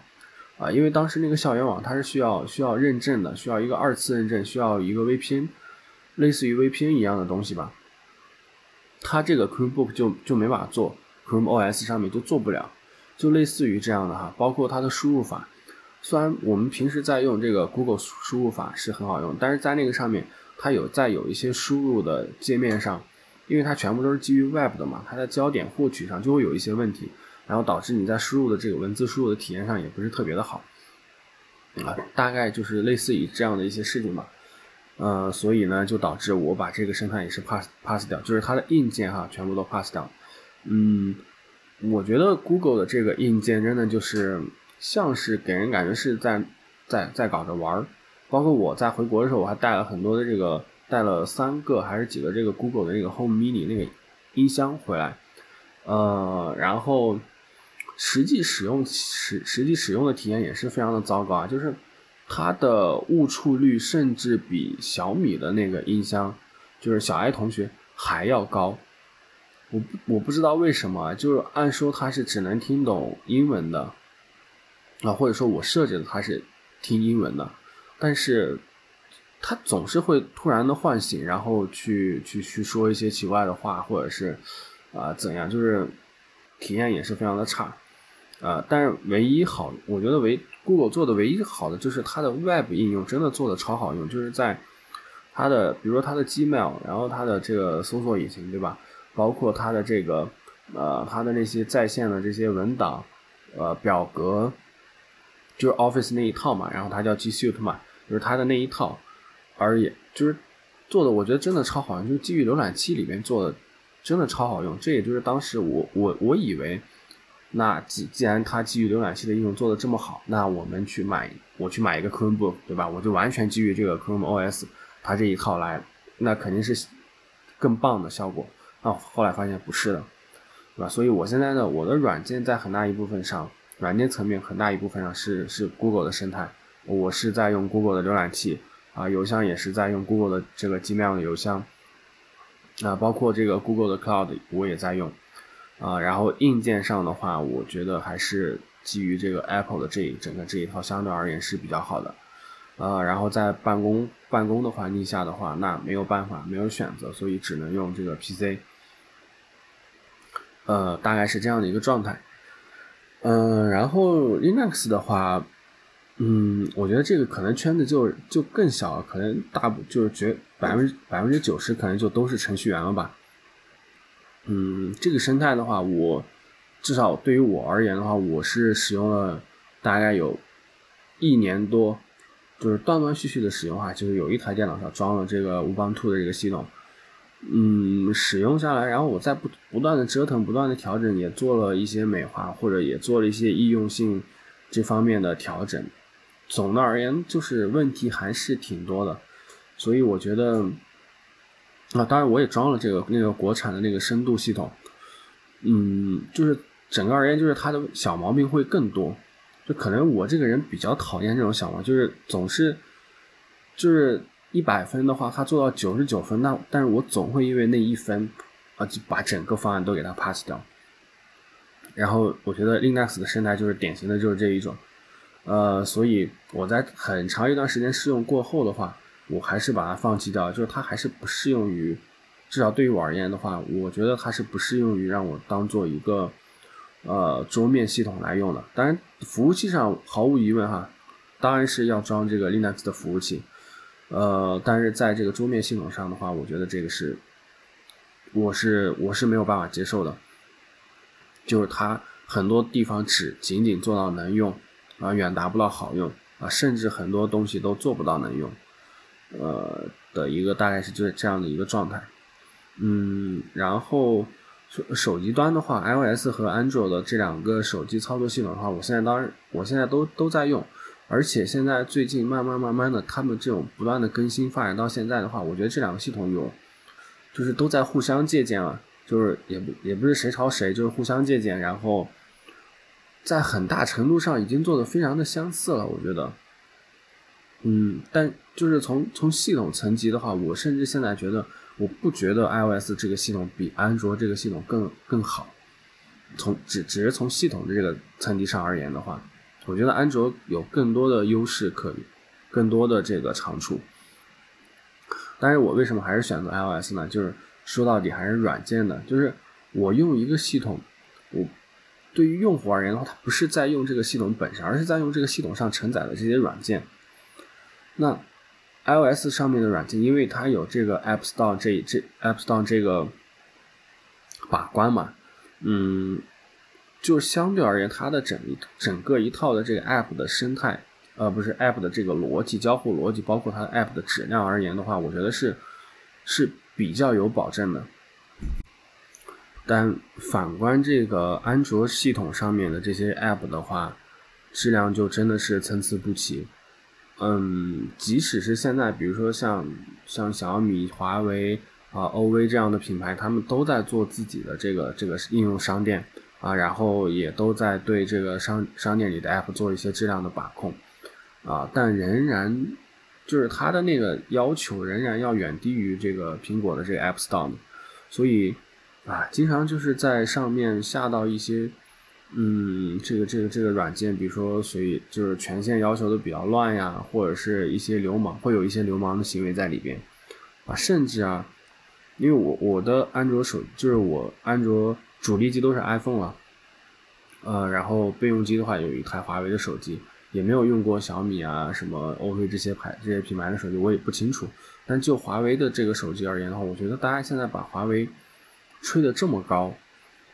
[SPEAKER 1] 啊，因为当时那个校园网它是需要需要认证的，需要一个二次认证，需要一个 VPN，类似于 VPN 一样的东西吧。它这个 Chromebook 就就没法做，Chrome OS 上面就做不了，就类似于这样的哈。包括它的输入法，虽然我们平时在用这个 Google 输入法是很好用，但是在那个上面它有在有一些输入的界面上，因为它全部都是基于 Web 的嘛，它在焦点获取上就会有一些问题。然后导致你在输入的这个文字输入的体验上也不是特别的好，啊，大概就是类似于这样的一些事情吧，呃，所以呢就导致我把这个生态也是 pass pass 掉，就是它的硬件哈全部都 pass 掉，嗯，我觉得 Google 的这个硬件真的就是像是给人感觉是在在在搞着玩儿，包括我在回国的时候我还带了很多的这个带了三个还是几个这个 Google 的那个 Home Mini 那个音箱回来，呃，然后。实际使用实实际使用的体验也是非常的糟糕啊，就是它的误触率甚至比小米的那个音箱，就是小爱同学还要高。我我不知道为什么，就是按说它是只能听懂英文的，啊，或者说我设置的它是听英文的，但是它总是会突然的唤醒，然后去去去说一些奇怪的话，或者是啊怎样，就是体验也是非常的差。呃，但是唯一好，我觉得唯 Google 做的唯一好的就是它的 Web 应用真的做的超好用，就是在它的比如说它的 Gmail，然后它的这个搜索引擎，对吧？包括它的这个呃它的那些在线的这些文档，呃表格，就是 Office 那一套嘛，然后它叫 G Suite 嘛，就是它的那一套，而也就是做的我觉得真的超好用，就是基于浏览器里面做的真的超好用，这也就是当时我我我以为。那既既然它基于浏览器的应用做的这么好，那我们去买，我去买一个 Chromebook，对吧？我就完全基于这个 Chrome OS，它这一套来，那肯定是更棒的效果。啊，后来发现不是的，对吧？所以我现在呢，我的软件在很大一部分上，软件层面很大一部分上是是 Google 的生态，我是在用 Google 的浏览器，啊，邮箱也是在用 Google 的这个 Gmail 的邮箱，啊，包括这个 Google 的 Cloud 我也在用。啊，然后硬件上的话，我觉得还是基于这个 Apple 的这一整个这一套相对而言是比较好的，呃，然后在办公办公的环境下的话，那没有办法，没有选择，所以只能用这个 PC，呃，大概是这样的一个状态，嗯，然后 Linux 的话，嗯，我觉得这个可能圈子就就更小，可能大部就是绝百分之百分之九十可能就都是程序员了吧。嗯，这个生态的话，我至少对于我而言的话，我是使用了大概有一年多，就是断断续续的使用哈，就是有一台电脑上装了这个 Ubuntu 的这个系统，嗯，使用下来，然后我在不不断的折腾，不断的调整，也做了一些美化，或者也做了一些易用性这方面的调整。总的而言，就是问题还是挺多的，所以我觉得，啊，当然我也装了这个那个国产的那个深度系统，嗯，就是整个而言，就是它的小毛病会更多。就可能我这个人比较讨厌这种小毛病，就是总是，就是一百分的话，他做到九十九分，那但是我总会因为那一分，啊，就把整个方案都给他 pass 掉。然后我觉得 Linux 的生态就是典型的就是这一种，呃，所以我在很长一段时间试用过后的话，我还是把它放弃掉，就是它还是不适用于，至少对于我而言的话，我觉得它是不适用于让我当做一个。呃，桌面系统来用的，当然服务器上毫无疑问哈，当然是要装这个 Linux 的服务器。呃，但是在这个桌面系统上的话，我觉得这个是，我是我是没有办法接受的，就是它很多地方只仅仅做到能用，啊，远达不到好用，啊，甚至很多东西都做不到能用，呃的一个大概是就这样的一个状态。嗯，然后。手机端的话，iOS 和安卓的这两个手机操作系统的话，我现在当然，我现在都都在用，而且现在最近慢慢慢慢的，他们这种不断的更新发展到现在的话，我觉得这两个系统有，就是都在互相借鉴了，就是也不也不是谁抄谁，就是互相借鉴，然后在很大程度上已经做的非常的相似了，我觉得，嗯，但就是从从系统层级的话，我甚至现在觉得。我不觉得 iOS 这个系统比安卓这个系统更更好。从只只是从系统的这个层级上而言的话，我觉得安卓有更多的优势可，更多的这个长处。但是我为什么还是选择 iOS 呢？就是说到底还是软件的，就是我用一个系统，我对于用户而言的话，它不是在用这个系统本身，而是在用这个系统上承载的这些软件。那。iOS 上面的软件，因为它有这个 App Store 这这 App Store 这个把关嘛，嗯，就相对而言，它的整一整个一套的这个 App 的生态，呃，不是 App 的这个逻辑交互逻辑，包括它的 App 的质量而言的话，我觉得是是比较有保证的。但反观这个安卓系统上面的这些 App 的话，质量就真的是参差不齐。嗯，即使是现在，比如说像像小米、华为啊、OV 这样的品牌，他们都在做自己的这个这个应用商店啊，然后也都在对这个商商店里的 App 做一些质量的把控啊，但仍然就是它的那个要求仍然要远低于这个苹果的这个 App Store，所以啊，经常就是在上面下到一些。嗯，这个这个这个软件，比如说所以就是权限要求的比较乱呀，或者是一些流氓，会有一些流氓的行为在里边啊，甚至啊，因为我我的安卓手就是我安卓主力机都是 iPhone 了，呃，然后备用机的话有一台华为的手机，也没有用过小米啊什么 OV 这些牌这些品牌的手机，我也不清楚。但就华为的这个手机而言的话，我觉得大家现在把华为吹得这么高，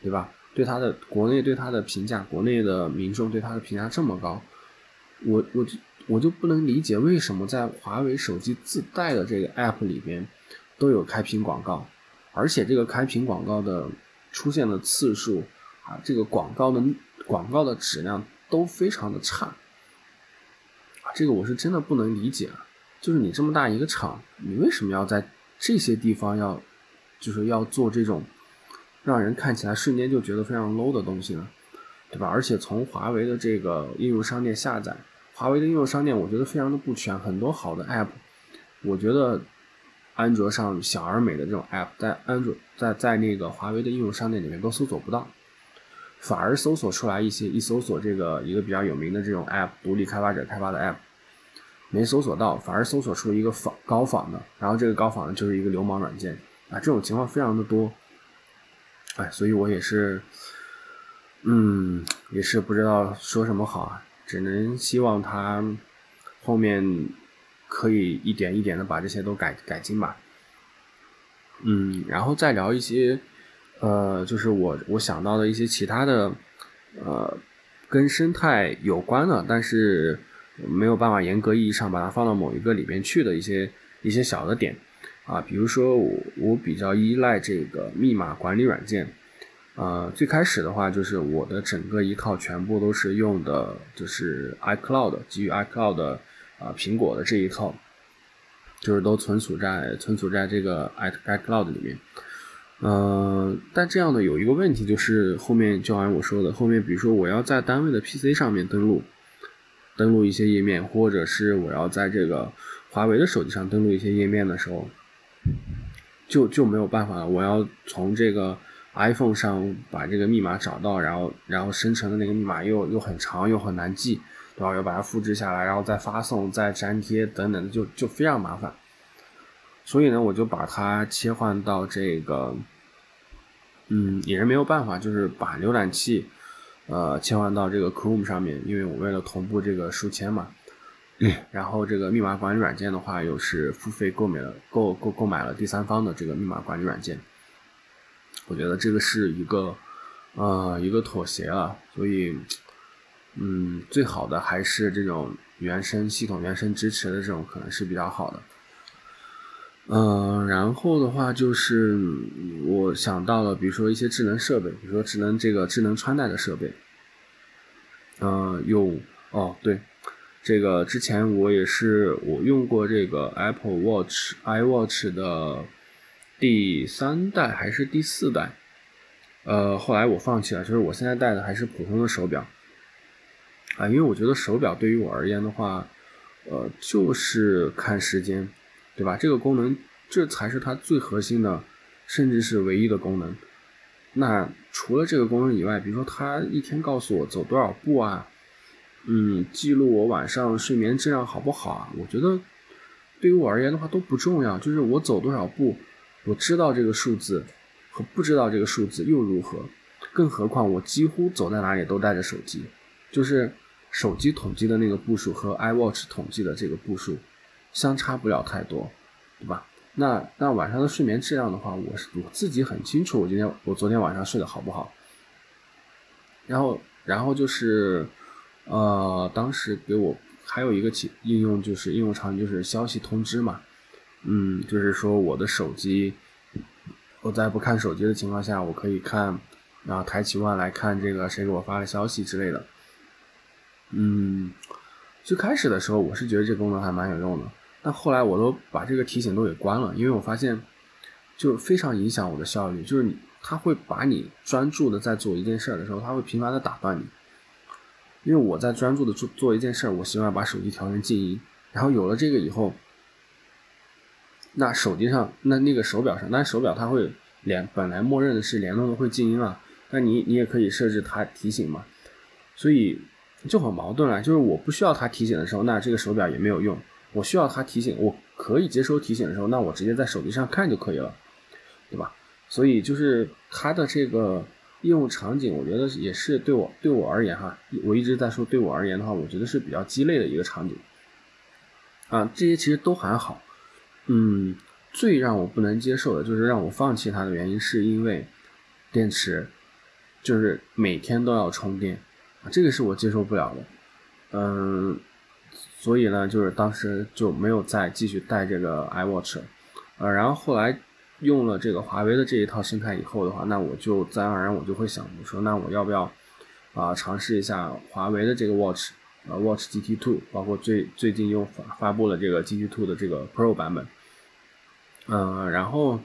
[SPEAKER 1] 对吧？对它的国内对它的评价，国内的民众对它的评价这么高，我我就我就不能理解为什么在华为手机自带的这个 App 里边都有开屏广告，而且这个开屏广告的出现的次数啊，这个广告的广告的质量都非常的差啊，这个我是真的不能理解啊，就是你这么大一个厂，你为什么要在这些地方要就是要做这种？让人看起来瞬间就觉得非常 low 的东西呢，对吧？而且从华为的这个应用商店下载，华为的应用商店我觉得非常的不全，很多好的 app，我觉得安卓上小而美的这种 app，在安卓在在那个华为的应用商店里面都搜索不到，反而搜索出来一些一搜索这个一个比较有名的这种 app，独立开发者开发的 app，没搜索到，反而搜索出一个仿高仿的，然后这个高仿的就是一个流氓软件啊，这种情况非常的多。哎，所以我也是，嗯，也是不知道说什么好啊，只能希望他后面可以一点一点的把这些都改改进吧。嗯，然后再聊一些，呃，就是我我想到的一些其他的，呃，跟生态有关的，但是没有办法严格意义上把它放到某一个里边去的一些一些小的点啊，比如说我我比较依赖这个密码管理软件，呃，最开始的话就是我的整个一套全部都是用的就是 iCloud 基于 iCloud 啊苹果的这一套，就是都存储在存储在这个 i iCloud 里面。嗯，但这样的有一个问题，就是后面就好像我说的，后面比如说我要在单位的 PC 上面登录，登录一些页面，或者是我要在这个华为的手机上登录一些页面的时候，就就没有办法。我要从这个 iPhone 上把这个密码找到，然后然后生成的那个密码又又很长又很难记，对吧？要把它复制下来，然后再发送、再粘贴等等的，就就非常麻烦。所以呢，我就把它切换到这个，嗯，也是没有办法，就是把浏览器，呃，切换到这个 Chrome 上面，因为我为了同步这个书签嘛。然后这个密码管理软件的话，又是付费购买了购购购买了第三方的这个密码管理软件。我觉得这个是一个，呃，一个妥协了。所以，嗯，最好的还是这种原生系统原生支持的这种，可能是比较好的。嗯，然后的话就是我想到了，比如说一些智能设备，比如说智能这个智能穿戴的设备。嗯，有哦，对，这个之前我也是我用过这个 Apple Watch iWatch 的第三代还是第四代，呃，后来我放弃了，就是我现在戴的还是普通的手表。啊，因为我觉得手表对于我而言的话，呃，就是看时间。对吧？这个功能，这才是它最核心的，甚至是唯一的功能。那除了这个功能以外，比如说它一天告诉我走多少步啊，嗯，记录我晚上睡眠质量好不好啊？我觉得对于我而言的话都不重要。就是我走多少步，我知道这个数字和不知道这个数字又如何？更何况我几乎走在哪里都带着手机，就是手机统计的那个步数和 iWatch 统计的这个步数。相差不了太多，对吧？那那晚上的睡眠质量的话，我是我自己很清楚，我今天我昨天晚上睡得好不好。然后然后就是，呃，当时给我还有一个应应用就是应用场景就是消息通知嘛，嗯，就是说我的手机，我在不看手机的情况下，我可以看，然后抬起腕来看这个谁给我发的消息之类的，嗯，最开始的时候我是觉得这功能还蛮有用的。但后来我都把这个提醒都给关了，因为我发现，就非常影响我的效率。就是你，他会把你专注的在做一件事儿的时候，他会频繁的打断你。因为我在专注的做做一件事儿，我希望把手机调成静音。然后有了这个以后，那手机上那那个手表上，那手表它会连本来默认的是联动的会静音啊，但你你也可以设置它提醒嘛。所以就很矛盾啊，就是我不需要它提醒的时候，那这个手表也没有用。我需要它提醒，我可以接收提醒的时候，那我直接在手机上看就可以了，对吧？所以就是它的这个应用场景，我觉得也是对我对我而言哈，我一直在说对我而言的话，我觉得是比较鸡肋的一个场景。啊，这些其实都还好，嗯，最让我不能接受的就是让我放弃它的原因，是因为电池就是每天都要充电，这个是我接受不了的，嗯。所以呢，就是当时就没有再继续带这个 iWatch，呃，然后后来用了这个华为的这一套生态以后的话，那我就自然而然我就会想，我说那我要不要啊尝试一下华为的这个 Watch，呃，Watch GT Two，包括最最近又发发布了这个 GT Two 的这个 Pro 版本，嗯，然后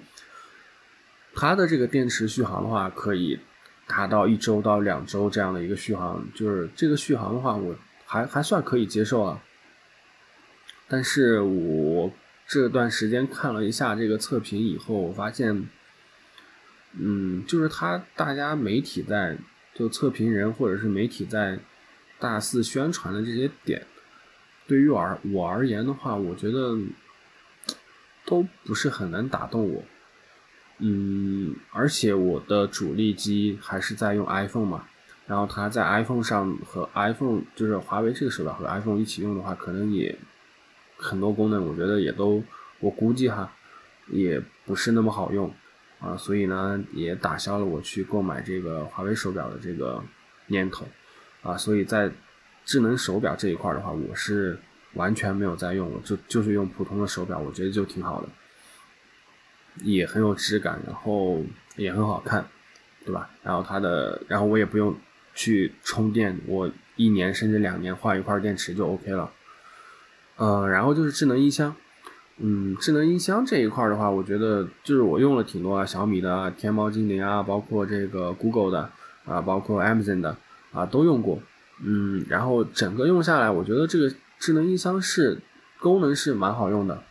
[SPEAKER 1] 它的这个电池续航的话，可以达到一周到两周这样的一个续航，就是这个续航的话，我还还算可以接受啊。但是我这段时间看了一下这个测评以后，我发现，嗯，就是他大家媒体在就测评人或者是媒体在大肆宣传的这些点，对于我而我而言的话，我觉得都不是很能打动我。嗯，而且我的主力机还是在用 iPhone 嘛，然后它在 iPhone 上和 iPhone 就是华为这个手表和 iPhone 一起用的话，可能也。很多功能我觉得也都，我估计哈，也不是那么好用啊，所以呢也打消了我去购买这个华为手表的这个念头啊，所以在智能手表这一块的话，我是完全没有在用，就就是用普通的手表，我觉得就挺好的，也很有质感，然后也很好看，对吧？然后它的，然后我也不用去充电，我一年甚至两年换一块电池就 OK 了。呃，然后就是智能音箱，嗯，智能音箱这一块的话，我觉得就是我用了挺多啊，小米的、天猫精灵啊，包括这个 Google 的啊，包括 Amazon 的啊，都用过。嗯，然后整个用下来，我觉得这个智能音箱是功能是蛮好用的。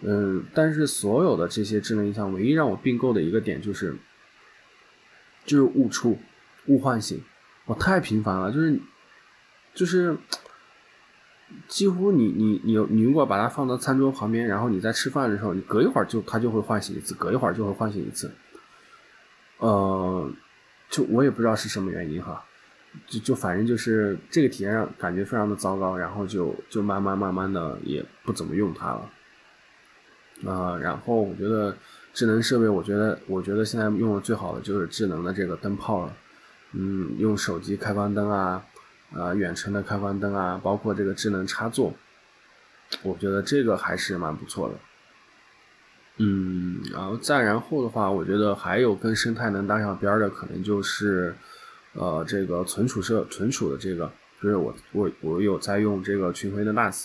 [SPEAKER 1] 嗯，但是所有的这些智能音箱，唯一让我并购的一个点就是，就是误触、误唤醒，我太频繁了，就是就是几乎你你你你如果把它放到餐桌旁边，然后你在吃饭的时候，你隔一会儿就它就会唤醒一次，隔一会儿就会唤醒一次。呃，就我也不知道是什么原因哈。就就反正就是这个体验让感觉非常的糟糕，然后就就慢慢慢慢的也不怎么用它了，啊，然后我觉得智能设备，我觉得我觉得现在用的最好的就是智能的这个灯泡了，嗯，用手机开关灯啊，啊，远程的开关灯啊，包括这个智能插座，我觉得这个还是蛮不错的，嗯，然后再然后的话，我觉得还有跟生态能搭上边的，可能就是。呃，这个存储设存储的这个，就是我我我有在用这个群晖的 NAS，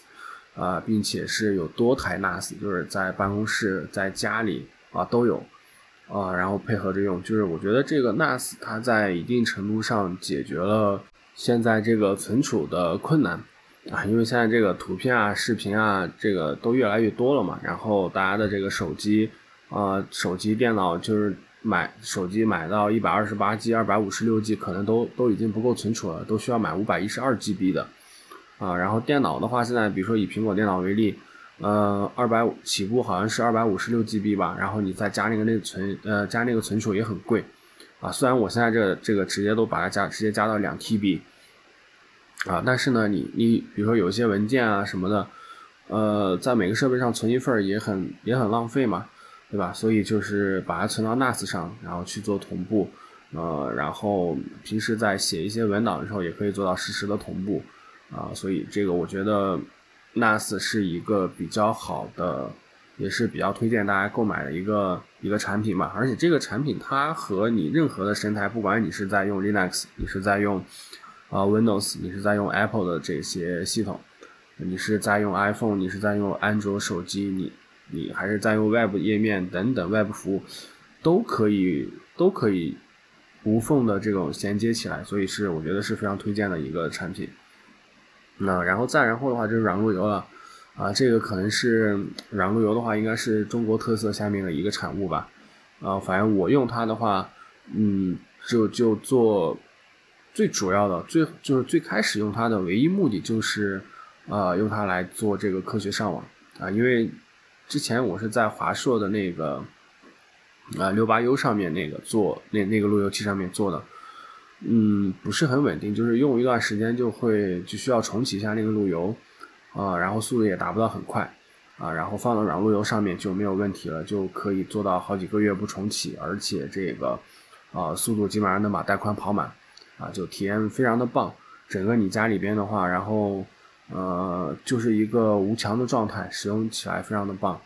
[SPEAKER 1] 啊，并且是有多台 NAS，就是在办公室、在家里啊都有，啊，然后配合着用，就是我觉得这个 NAS 它在一定程度上解决了现在这个存储的困难啊，因为现在这个图片啊、视频啊，这个都越来越多了嘛，然后大家的这个手机啊、手机、电脑就是。买手机买到一百二十八 G、二百五十六 G，可能都都已经不够存储了，都需要买五百一十二 GB 的，啊，然后电脑的话，现在比如说以苹果电脑为例，呃，二百五起步好像是二百五十六 GB 吧，然后你再加那个内存，呃，加那个存储也很贵，啊，虽然我现在这这个直接都把它加直接加到两 TB，啊，但是呢，你你比如说有一些文件啊什么的，呃，在每个设备上存一份也很也很浪费嘛。对吧？所以就是把它存到 NAS 上，然后去做同步，呃，然后平时在写一些文档的时候，也可以做到实时的同步，啊，所以这个我觉得 NAS 是一个比较好的，也是比较推荐大家购买的一个一个产品嘛。而且这个产品它和你任何的生态，不管你是在用 Linux，你是在用啊 Windows，你是在用 Apple 的这些系统，你是在用 iPhone，你是在用安卓手机，你。你还是在用 Web 页面等等 Web 服务，都可以都可以无缝的这种衔接起来，所以是我觉得是非常推荐的一个产品。那然后再然后的话就是软路由了，啊，这个可能是软路由的话应该是中国特色下面的一个产物吧。啊，反正我用它的话，嗯，就就做最主要的最就是最开始用它的唯一目的就是，呃，用它来做这个科学上网啊，因为。之前我是在华硕的那个啊六八 U 上面那个做那那个路由器上面做的，嗯，不是很稳定，就是用一段时间就会就需要重启一下那个路由啊，然后速度也达不到很快啊，然后放到软路由上面就没有问题了，就可以做到好几个月不重启，而且这个啊速度基本上能把带宽跑满啊，就体验非常的棒。整个你家里边的话，然后。呃，就是一个无墙的状态，使用起来非常的棒。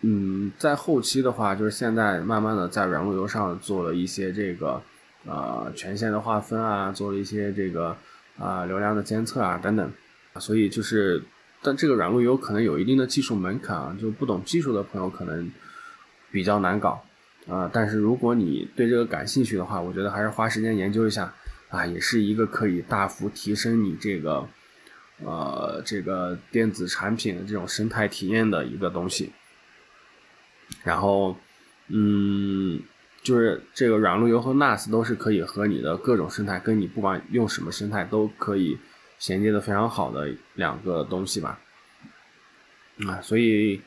[SPEAKER 1] 嗯，在后期的话，就是现在慢慢的在软路由上做了一些这个呃权限的划分啊，做了一些这个啊流量的监测啊等等。所以就是，但这个软路由可能有一定的技术门槛啊，就不懂技术的朋友可能比较难搞啊。但是如果你对这个感兴趣的话，我觉得还是花时间研究一下啊，也是一个可以大幅提升你这个。呃，这个电子产品的这种生态体验的一个东西，然后，嗯，就是这个软路由和 NAS 都是可以和你的各种生态，跟你不管用什么生态都可以衔接的非常好的两个东西吧。啊，所以，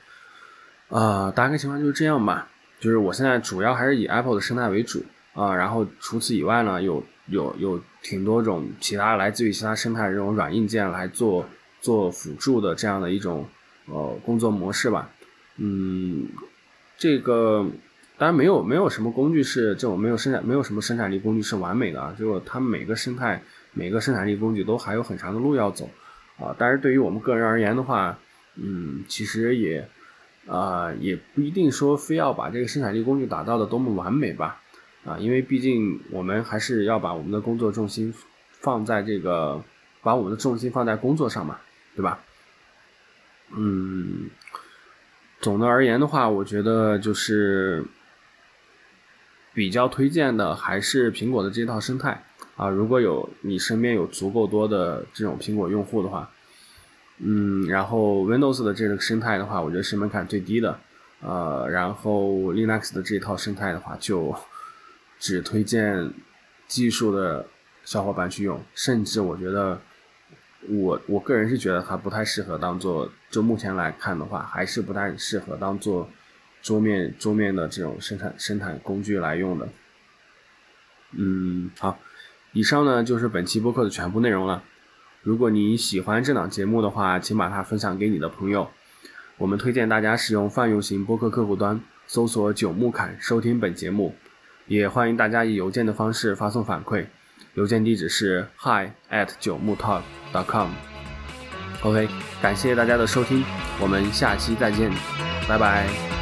[SPEAKER 1] 啊，大概情况就是这样吧。就是我现在主要还是以 Apple 的生态为主啊，然后除此以外呢，有。有有挺多种其他来自于其他生态这种软硬件来做做辅助的这样的一种呃工作模式吧，嗯，这个当然没有没有什么工具是这种没有生产没有什么生产力工具是完美的，就他们每个生态每个生产力工具都还有很长的路要走啊。但是对于我们个人而言的话，嗯，其实也啊也不一定说非要把这个生产力工具打造的多么完美吧啊，因为毕竟我们还是要把我们的工作重心放在这个，把我们的重心放在工作上嘛，对吧？嗯，总的而言的话，我觉得就是比较推荐的还是苹果的这套生态啊。如果有你身边有足够多的这种苹果用户的话，嗯，然后 Windows 的这个生态的话，我觉得是门槛最低的。呃，然后 Linux 的这一套生态的话，就 (laughs) 只推荐技术的小伙伴去用，甚至我觉得。我我个人是觉得它不太适合当做，就目前来看的话，还是不太适合当做桌面桌面的这种生产生产工具来用的。嗯，好，以上呢就是本期播客的全部内容了。如果你喜欢这档节目的话，请把它分享给你的朋友。我们推荐大家使用泛用型播客客户端搜索“九木侃”收听本节目，也欢迎大家以邮件的方式发送反馈。邮件地址是 hi at 九木 talk dot com。OK，感谢大家的收听，我们下期再见，拜拜。